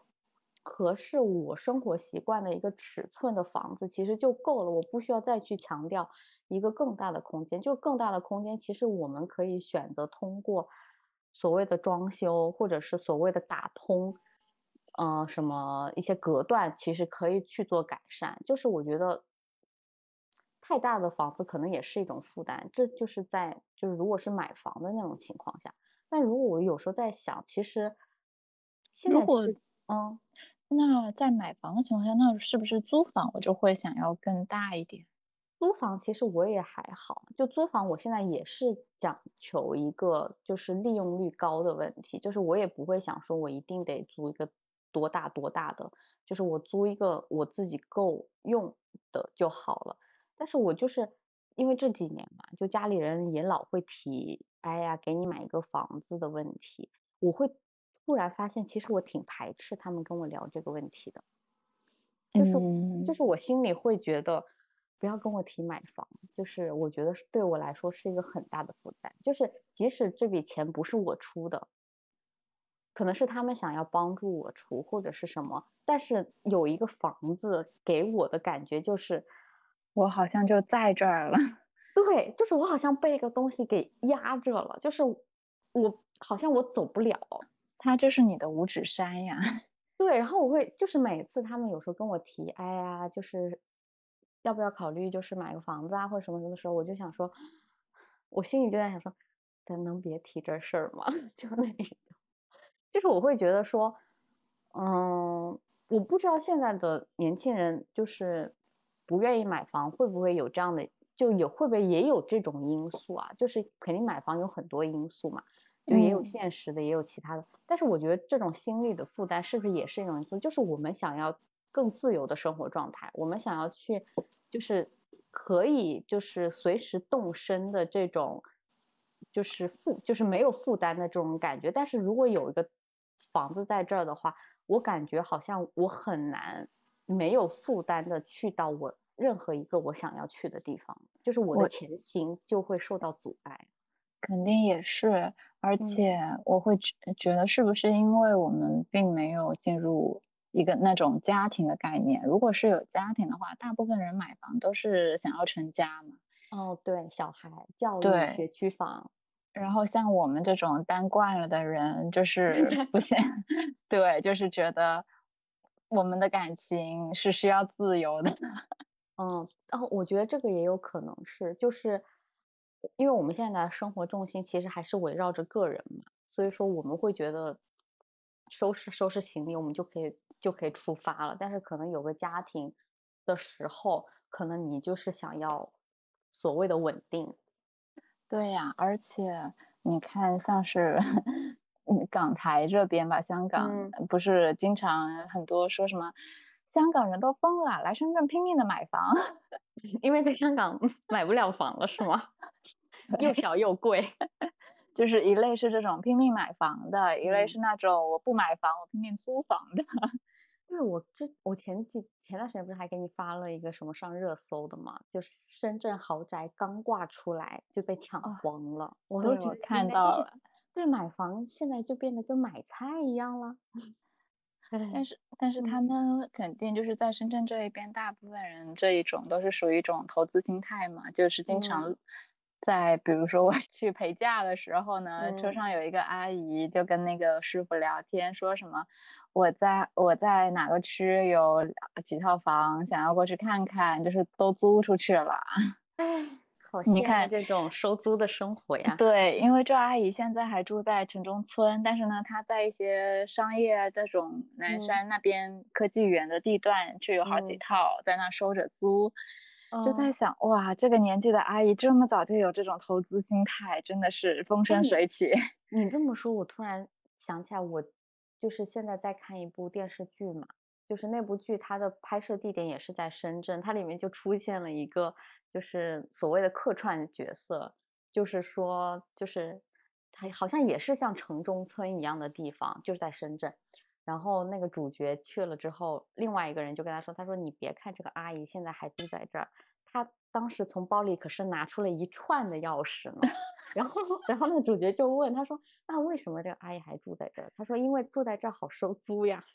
合适我生活习惯的一个尺寸的房子其实就够了，我不需要再去强调一个更大的空间。就更大的空间，其实我们可以选择通过所谓的装修，或者是所谓的打通，嗯，什么一些隔断，其实可以去做改善。就是我觉得太大的房子可能也是一种负担，这就是在就是如果是买房的那种情况下。但如果我有时候在想，其实现在嗯。那在买房的情况下，那是不是租房我就会想要更大一点？租房其实我也还好，就租房我现在也是讲求一个就是利用率高的问题，就是我也不会想说我一定得租一个多大多大的，就是我租一个我自己够用的就好了。但是我就是因为这几年嘛，就家里人也老会提，哎呀，给你买一个房子的问题，我会。突然发现，其实我挺排斥他们跟我聊这个问题的，就是就是我心里会觉得，不要跟我提买房，就是我觉得对我来说是一个很大的负担。就是即使这笔钱不是我出的，可能是他们想要帮助我出或者是什么，但是有一个房子给我的感觉就是，我好像就在这儿了。*laughs* 对，就是我好像被一个东西给压着了，就是我好像我走不了。它就是你的五指山呀，*laughs* 对。然后我会就是每次他们有时候跟我提，哎呀，就是要不要考虑就是买个房子啊或者什么什么的时候，我就想说，我心里就在想说，咱能别提这事儿吗？*laughs* 就那种，就是我会觉得说，嗯，我不知道现在的年轻人就是不愿意买房，会不会有这样的，就有会不会也有这种因素啊？就是肯定买房有很多因素嘛，就也有现实的，也有其他的。但是我觉得这种心理的负担是不是也是一种因素？就是我们想要更自由的生活状态，我们想要去，就是可以就是随时动身的这种。就是负，就是没有负担的这种感觉。但是如果有一个房子在这儿的话，我感觉好像我很难没有负担的去到我任何一个我想要去的地方，就是我的前行就会受到阻碍。肯定也是，而且我会觉觉得是不是因为我们并没有进入一个那种家庭的概念？如果是有家庭的话，大部分人买房都是想要成家嘛。哦，对，小孩教育学区房，然后像我们这种单惯了的人，就 *laughs* 是不行，对，就是觉得我们的感情是需要自由的。*laughs* 嗯，然后我觉得这个也有可能是，就是因为我们现在的生活重心其实还是围绕着个人嘛，所以说我们会觉得收拾收拾行李，我们就可以就可以出发了。但是可能有个家庭的时候，可能你就是想要。所谓的稳定，对呀，而且你看，像是港台这边吧，香港不是经常很多说什么香港人都疯了，来深圳拼命的买房，*laughs* 因为在香港买不了房了，是吗？*laughs* 又小又贵，*laughs* 就是一类是这种拼命买房的，一类是那种我不买房，我拼命租房的。*laughs* 因为我之我前几前段时间不是还给你发了一个什么上热搜的嘛，就是深圳豪宅刚挂出来就被抢光了，我都看到了。对，买房现在就变得跟买菜一样了。但是但是他们肯定就是在深圳这一边，大部分人这一种都是属于一种投资心态嘛，就是经常。在比如说我 *laughs* 去陪嫁的时候呢，车上有一个阿姨就跟那个师傅聊天，说什么我在我在哪个区有几套房，想要过去看看，就是都租出去了。*laughs* 哎，好，你看这种收租的生活呀。对，因为赵阿姨现在还住在城中村，但是呢，她在一些商业这种南山那边科技园的地段，却有好几套在那收着租。就在想，哇，这个年纪的阿姨这么早就有这种投资心态，真的是风生水起。你这么说，我突然想起来，我就是现在在看一部电视剧嘛，就是那部剧它的拍摄地点也是在深圳，它里面就出现了一个就是所谓的客串角色，就是说，就是他好像也是像城中村一样的地方，就是在深圳。然后那个主角去了之后，另外一个人就跟他说：“他说你别看这个阿姨现在还住在这儿，她当时从包里可是拿出了一串的钥匙呢。*laughs* ”然后，然后那个主角就问他说：“那为什么这个阿姨还住在这儿？”他说：“因为住在这儿好收租呀。”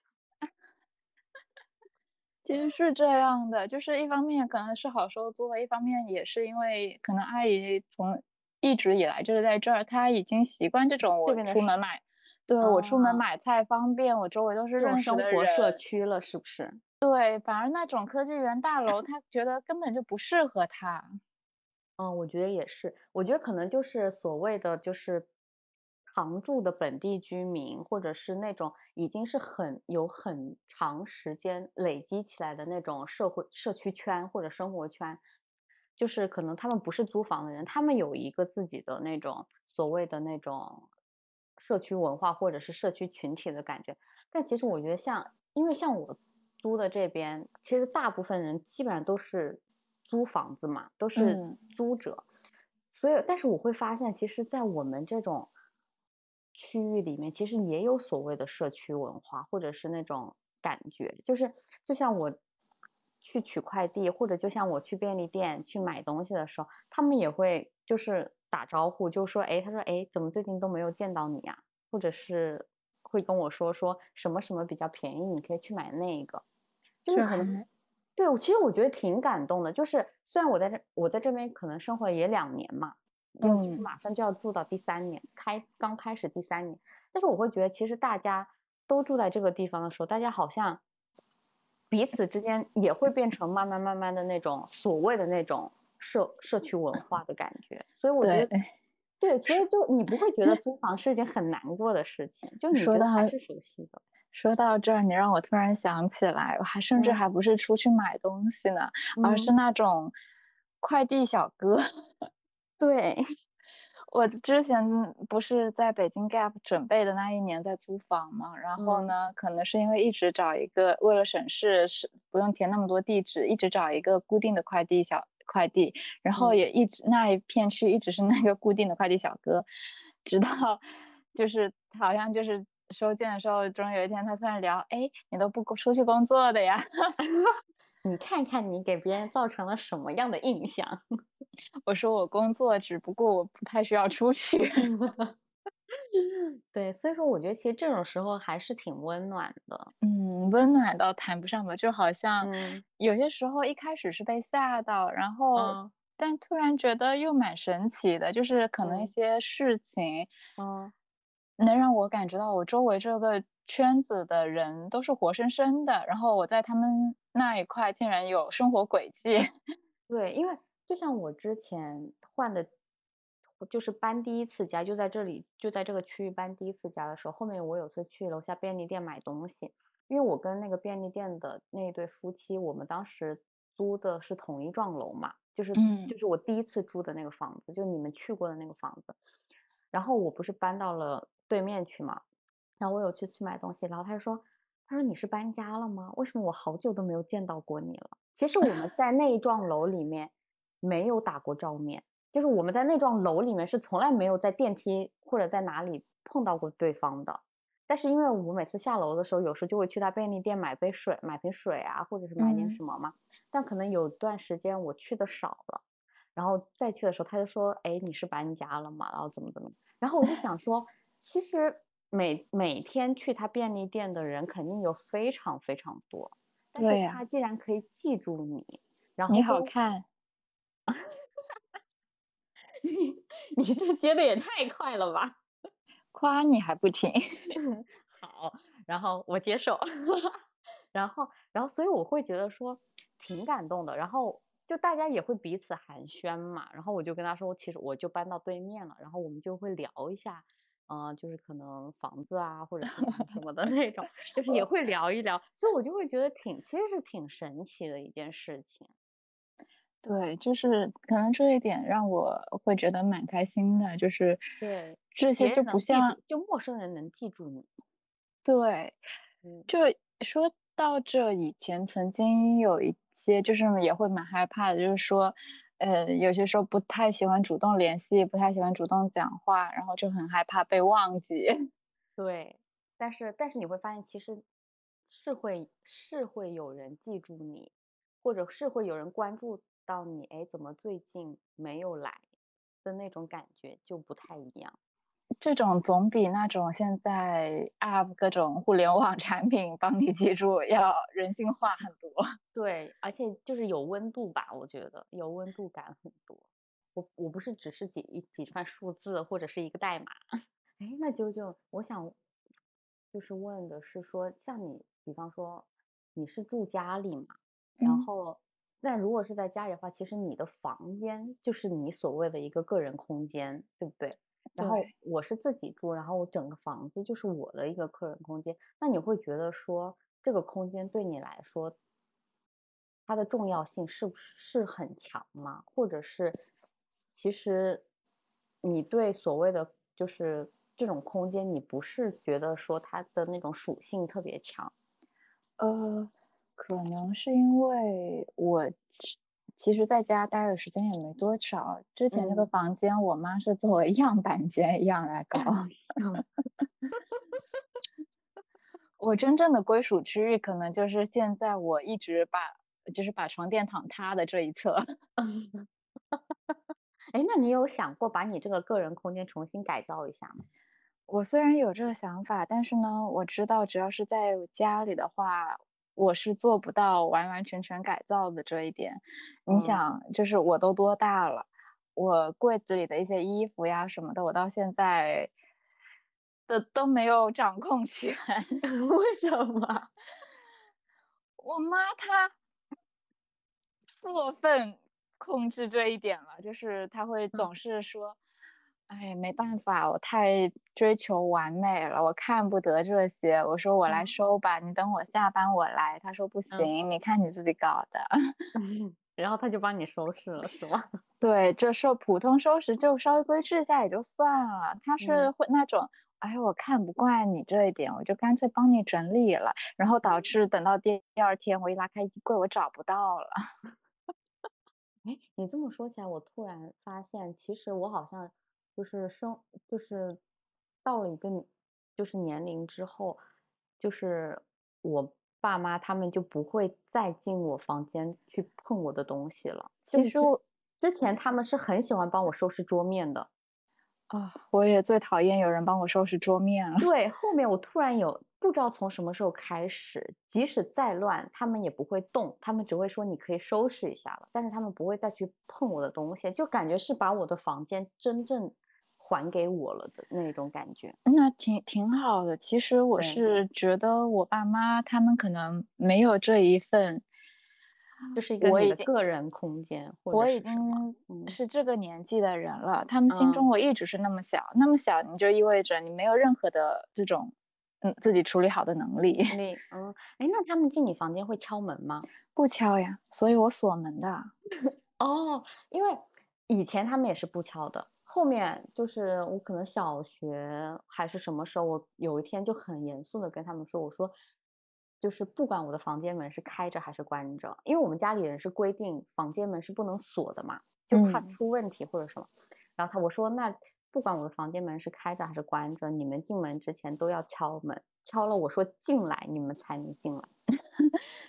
其实是这样的，就是一方面可能是好收租，一方面也是因为可能阿姨从一直以来就是在这儿，她已经习惯这种我出门买。对我出门买菜方便，我周围都是认识的人。社区了，是不是？对，反而那种科技园大楼，他觉得根本就不适合他。嗯，我觉得也是。我觉得可能就是所谓的就是常住的本地居民，或者是那种已经是很有很长时间累积起来的那种社会社区圈或者生活圈，就是可能他们不是租房的人，他们有一个自己的那种所谓的那种。社区文化或者是社区群体的感觉，但其实我觉得像，因为像我租的这边，其实大部分人基本上都是租房子嘛，都是租者，所以，但是我会发现，其实，在我们这种区域里面，其实也有所谓的社区文化，或者是那种感觉，就是就像我去取快递，或者就像我去便利店去买东西的时候，他们也会就是。打招呼就说，哎，他说，哎，怎么最近都没有见到你呀？或者是会跟我说说什么什么比较便宜，你可以去买那个。就是可能，对我其实我觉得挺感动的。就是虽然我在这，我在这边可能生活也两年嘛，嗯，就是马上就要住到第三年，开刚开始第三年，但是我会觉得，其实大家都住在这个地方的时候，大家好像彼此之间也会变成慢慢慢慢的那种所谓的那种。社社区文化的感觉，所以我觉得，对，其实就你不会觉得租房是一件很难过的事情，就你觉得还是熟悉的。说到这儿，你让我突然想起来，我还甚至还不是出去买东西呢，而是那种快递小哥。对。*laughs* 我之前不是在北京 Gap 准备的那一年在租房嘛，然后呢，可能是因为一直找一个为了省事，是不用填那么多地址，一直找一个固定的快递小快递，然后也一直那一片区一直是那个固定的快递小哥，直到就是好像就是收件的时候，终于有一天他突然聊，哎，你都不出去工作的呀？*laughs* 你看看你给别人造成了什么样的印象？*laughs* 我说我工作，只不过我不太需要出去。*laughs* 对，所以说我觉得其实这种时候还是挺温暖的。嗯，温暖倒谈不上吧，就好像有些时候一开始是被吓到，然后但突然觉得又蛮神奇的，就是可能一些事情，嗯，能让我感觉到我周围这个圈子的人都是活生生的，然后我在他们那一块竟然有生活轨迹。*laughs* 对，因为。就像我之前换的，就是搬第一次家，就在这里，就在这个区域搬第一次家的时候，后面我有次去楼下便利店买东西，因为我跟那个便利店的那一对夫妻，我们当时租的是同一幢楼嘛，就是就是我第一次住的那个房子，就你们去过的那个房子，然后我不是搬到了对面去嘛，然后我有去去买东西，然后他就说，他说你是搬家了吗？为什么我好久都没有见到过你了？其实我们在那一幢楼里面。没有打过照面，就是我们在那幢楼里面是从来没有在电梯或者在哪里碰到过对方的。但是因为我每次下楼的时候，有时候就会去他便利店买杯水、买瓶水啊，或者是买点什么嘛。但可能有段时间我去的少了，然后再去的时候，他就说：“哎，你是搬家了吗？然后怎么怎么？”然后我就想说，其实每每天去他便利店的人肯定有非常非常多，但是他既然可以记住你，然后你好看。*laughs* 你你这接的也太快了吧！*laughs* 夸你还不停，*laughs* 好，然后我接受，然后然后所以我会觉得说挺感动的，然后就大家也会彼此寒暄嘛，然后我就跟他说，其实我就搬到对面了，然后我们就会聊一下，嗯，就是可能房子啊或者什么什么的 *laughs* 那种，就是也会聊一聊，所以我就会觉得挺其实是挺神奇的一件事情。对，就是可能这一点让我会觉得蛮开心的，就是对这些就不像就陌生人能记住你。对，就说到这以前曾经有一些就是也会蛮害怕的，就是说，呃，有些时候不太喜欢主动联系，不太喜欢主动讲话，然后就很害怕被忘记。*laughs* 对，但是但是你会发现，其实是会是会有人记住你，或者是会有人关注。到你哎，怎么最近没有来的那种感觉就不太一样。这种总比那种现在 App 各种互联网产品帮你记住要人性化很多。对，而且就是有温度吧，我觉得有温度感很多。我我不是只是几几串数字或者是一个代码。哎，那九九，我想就是问的是说，像你，比方说你是住家里嘛，然后。但如果是在家里的话，其实你的房间就是你所谓的一个个人空间，对不对？然后我是自己住，然后我整个房子就是我的一个个人空间。那你会觉得说这个空间对你来说，它的重要性是不是很强吗？或者是其实你对所谓的就是这种空间，你不是觉得说它的那种属性特别强？呃。可能是因为我其实在家待的时间也没多少。之前这个房间，我妈是作为样板间一样来搞。*laughs* *laughs* 我真正的归属区域，可能就是现在我一直把，就是把床垫躺塌的这一侧。*laughs* 哎，那你有想过把你这个个人空间重新改造一下吗？我虽然有这个想法，但是呢，我知道只要是在家里的话。我是做不到完完全全改造的这一点，你想，就是我都多大了，我柜子里的一些衣服呀什么的，我到现在的都没有掌控权。*laughs* 为什么？*laughs* 我妈她过分控制这一点了，就是她会总是说，哎，没办法，我太追求完美了，我看不得这些。我说我来嗯收吧，你等我下班我来。他说不行，你看你自己搞的。*laughs* 然后他就帮你收拾了，是吗？*laughs* 对，这收普通收拾就稍微规制一下也就算了，他是嗯会那种，哎，我看不惯你这一点，我就干脆帮你整理了，然后导致等到第第二天我一拉开衣柜，我找不到了。哎，你这么说起来，我突然发现，其实我好像就是生，就是到了一个就是年龄之后，就是我爸妈他们就不会再进我房间去碰我的东西了。其实我之前他们是很喜欢帮我收拾桌面的，啊、我也最讨厌有人帮我收拾桌面了。对，*laughs* 后面我突然有不知道从什么时候开始，即使再乱，他们也不会动，他们只会说你可以收拾一下了，但是他们不会再去碰我的东西，就感觉是把我的房间真正还给我了的那种感觉。那挺挺好的。其实我是觉得我爸妈他们可能没有这一份，就是一个我个人空间，或我已？经嗯是这个年纪的人了，他们心嗯中我一直是那么小，那么小，你就意味着你没有任何的这种嗯自己处理好的能力，你嗯，哎，那他们进你房间会敲门吗？不敲呀，所以我锁门的。*laughs* 哦，因为以前他们也是不敲的，后面就是我可能小学还是什么时候，我有一天就很严肃的跟他们说，我说就是不管我的房间门是开着还是关着，因为我们家里人是规定房间门是不能锁的嘛，就怕嗯出问题或者什么。然后他我说那不管我的房间门是开着还是关着，你们进门之前都要敲门，敲了我说进来，你们才能进来。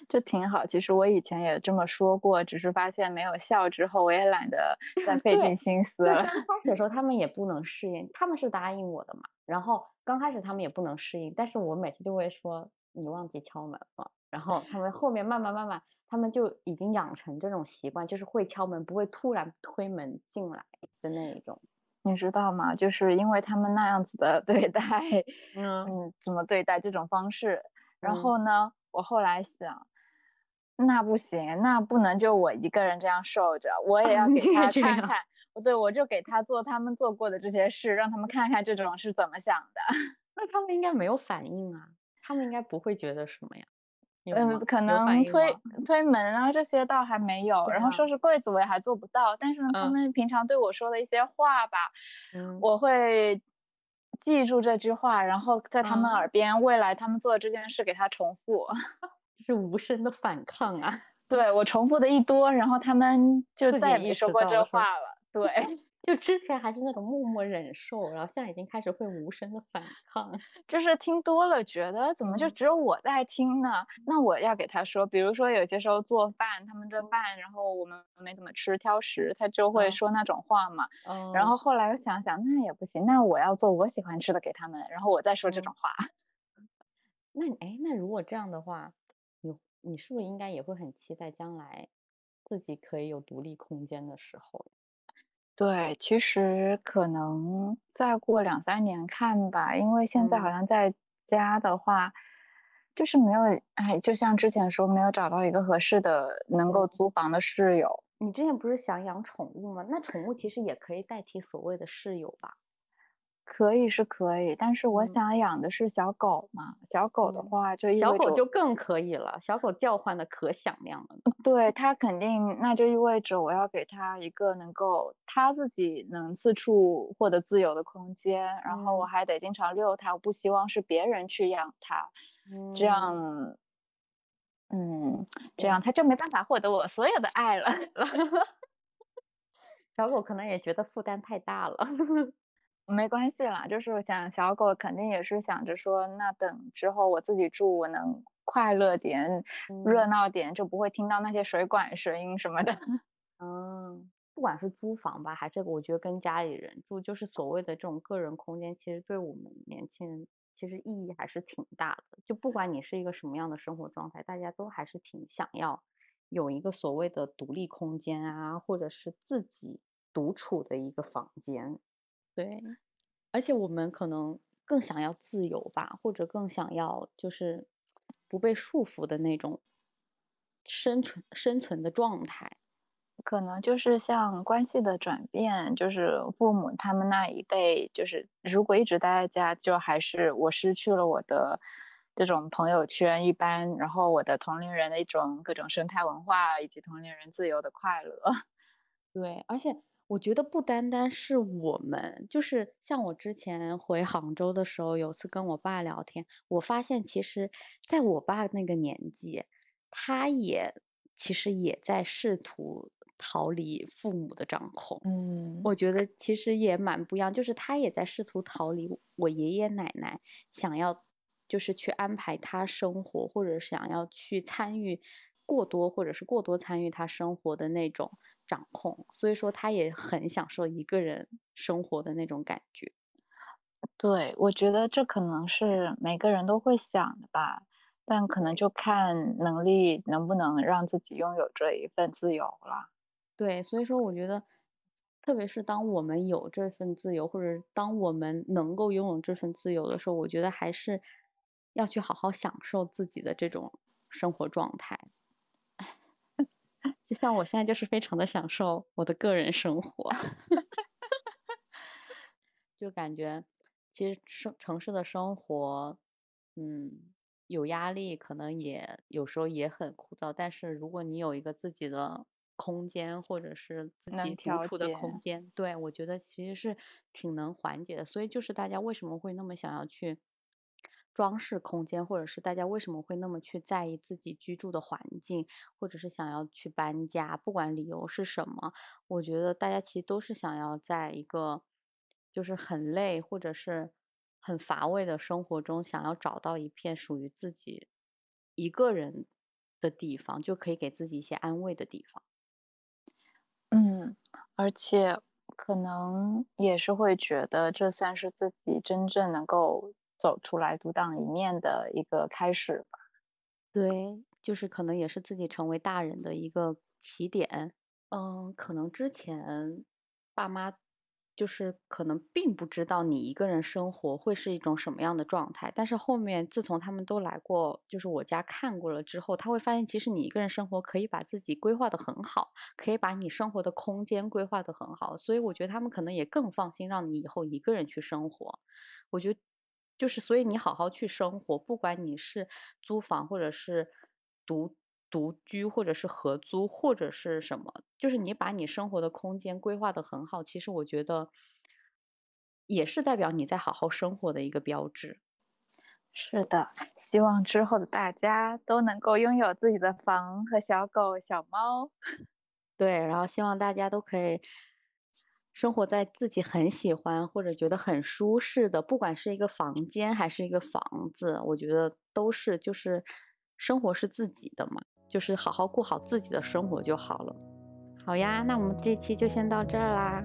这挺好。其实我以前也这么说过，只是发现没有效之后，我也懒得 *laughs* 再费尽心思就了刚。开始的时候，他们也不能适应，他们是答应我的嘛。然后刚开始他们也不能适应，但是我每次就会说你忘记敲门了。然后他们后面慢慢慢慢，他们就已经养成这种习惯，就是会敲门，不会突然推门进来的那一种。你知道吗？就是因为他们那样子的 *laughs* 对待，嗯嗯，怎么对待这种方式，然嗯后呢，我后来想，那不行，那不能就我一个人这样受着，我也要 *laughs* 给他看看，不对我就给他做他们做过的这些事，让他们看看这种是怎么想的。*laughs* 那他们应该没有反应啊，他们应该不会觉得什么呀？嗯，可能推推门啊这些倒还没有，然后收拾柜子我也还做不到，但是呢，他嗯们平常对我说的一些话吧，嗯我会记住这句话，然后在他们嗯耳边，未来他们做这件事给他重复。*laughs* 是无声的反抗啊。对我重复的一多，然后他们就再也没说过这话了。对，*laughs* 就之前还是那种默默忍受，然后现在已经开始会无声的反抗。*laughs* 就是听多了，觉得怎么就嗯只有我在听呢？那我要给他说，比如说有些时候做饭，他们这饭，然后我们没怎么吃，挑食，他就会嗯说那种话嘛。嗯，然后后来我想想，那也不行，那我要做我喜欢吃的给他们，然后我再说这嗯种话。*laughs* 那你哎，那如果这样的话，你你是不是应该也会很期待将来自己可以有独立空间的时候？对，其实可能再过两三年看吧，因为现在好嗯像在家的话，就是没有，哎，就像之前说，没有找到一个合适的能够嗯租房的室友。你之前不是想养宠物吗？那宠物其实也可以代替所谓的室友吧？可以是可以，但是我嗯想养的是小狗嘛，小狗的嗯话就意小味着狗就更可以了，小狗叫唤的可响亮了。对它肯定，那就意味着我要给它一个能够它自己能四处获得自由的空间，然后我嗯还得经常遛它，我不希望是别人去养它，这嗯样，嗯，这样它就没办法获得我所有的爱了。*laughs* 小狗可能也觉得负担太大了。没关系啦，就是我想小狗肯定也是想着说，那等之后我自己住，我能快乐点、热嗯闹点，就不会听到那些水管声音什么的。*laughs* 嗯，不管是租房吧，还是我觉得跟家里人住，就是所谓的这种个人空间，其实对我们年轻人其实意义还是挺大的。就不管你是一个什么样的生活状态，大家都还是挺想要有一个所谓的独立空间啊，或者是自己独处的一个房间。对，而且我们可能更想要自由吧，或者更想要就是不被束缚的那种生存生存的状态。可能就是像关系的转变，就是父母他们那一辈，就是如果一直待在家，就还是我失去了我的这种朋友圈一般，然后我的同龄人的一种各种生态文化以及同龄人自由的快乐。*laughs* 对，而且我觉得不单单是我们，就是像我之前回杭州的时候，有次跟我爸聊天，我发现其实在我爸那个年纪，他也其实也在试图。逃离父母的掌控，嗯，我觉得其实也蛮不一样，就是他也在试图逃离我爷爷奶奶想要，就是去安排他生活，或者想要去参与过多，或者是过多参与他生活的那种掌控，所以说他也很享受一个人生活的那种感觉。对，我觉得这可能是每个人都会想的吧，但可能就看能力能不能让自己拥有这一份自由了。对，所以说我觉得，特别是当我们有这份自由，或者当我们能够拥有这份自由的时候，我觉得还是要去好好享受自己的这种生活状态。就像我现在就是非常的享受我的个人生活，*laughs* 就感觉其实生城市的生活，嗯，有压力，可能也有时候也很枯燥，但是如果你有一个自己的。空间或者是自己独处的空间，对我觉得其实是挺能缓解的。所以就是大家为什么会那么想要去装饰空间，或者是大家为什么会那么去在意自己居住的环境，或者是想要去搬家，不管理由是什么，我觉得大家其实都是想要在一个就是很累或者是很乏味的生活中，想要找到一片属于自己一个人的地方，就可以给自己一些安慰的地方。嗯，而且可能也是会觉得这算是自己真正能够走出来独当一面的一个开始吧。对，就是可能也是自己成为大人的一个起点。嗯，可能之前爸妈。就是可能并不知道你一个人生活会是一种什么样的状态，但是后面自从他们都来过，就是我家看过了之后，他会发现其实你一个人生活可以把自己规划的很好，可以把你生活的空间规划的很好，所以我觉得他们可能也更放心让你以后一个人去生活。我觉得就是所以你好好去生活，不管你是租房或者是独。独居或者是合租或者是什么，就是你把你生活的空间规划的很好，其实我觉得也是代表你在好好生活的一个标志。是的，希望之后的大家都能够拥有自己的房和小狗、小猫。*laughs* 对，然后希望大家都可以生活在自己很喜欢或者觉得很舒适的，不管是一个房间还是一个房子，我觉得都是就是生活是自己的嘛。就是好好过好自己的生活就好了。好呀，那我们这期就先到这儿啦。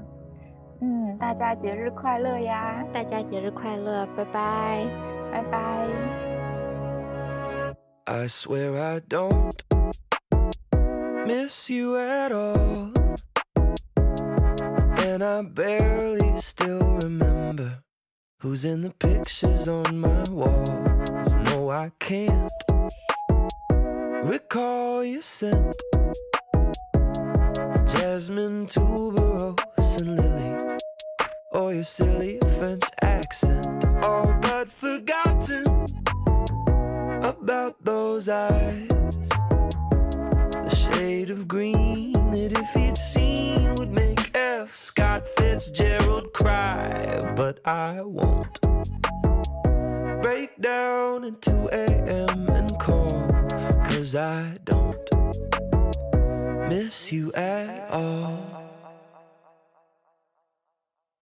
嗯，大家节日快乐呀！大家节日快乐，拜拜，拜拜。I swear I don't miss you at all. And I barely still remember who's in the pictures on my walls. No, I can't. recall your scent Jasmine, tuberose, and lily Or your silly French accent All but forgotten about those eyes The shade of green that if he'd seen Scott Fitzgerald cry But I won't Break down at 2 a.m. and call Cause I don't miss you at all.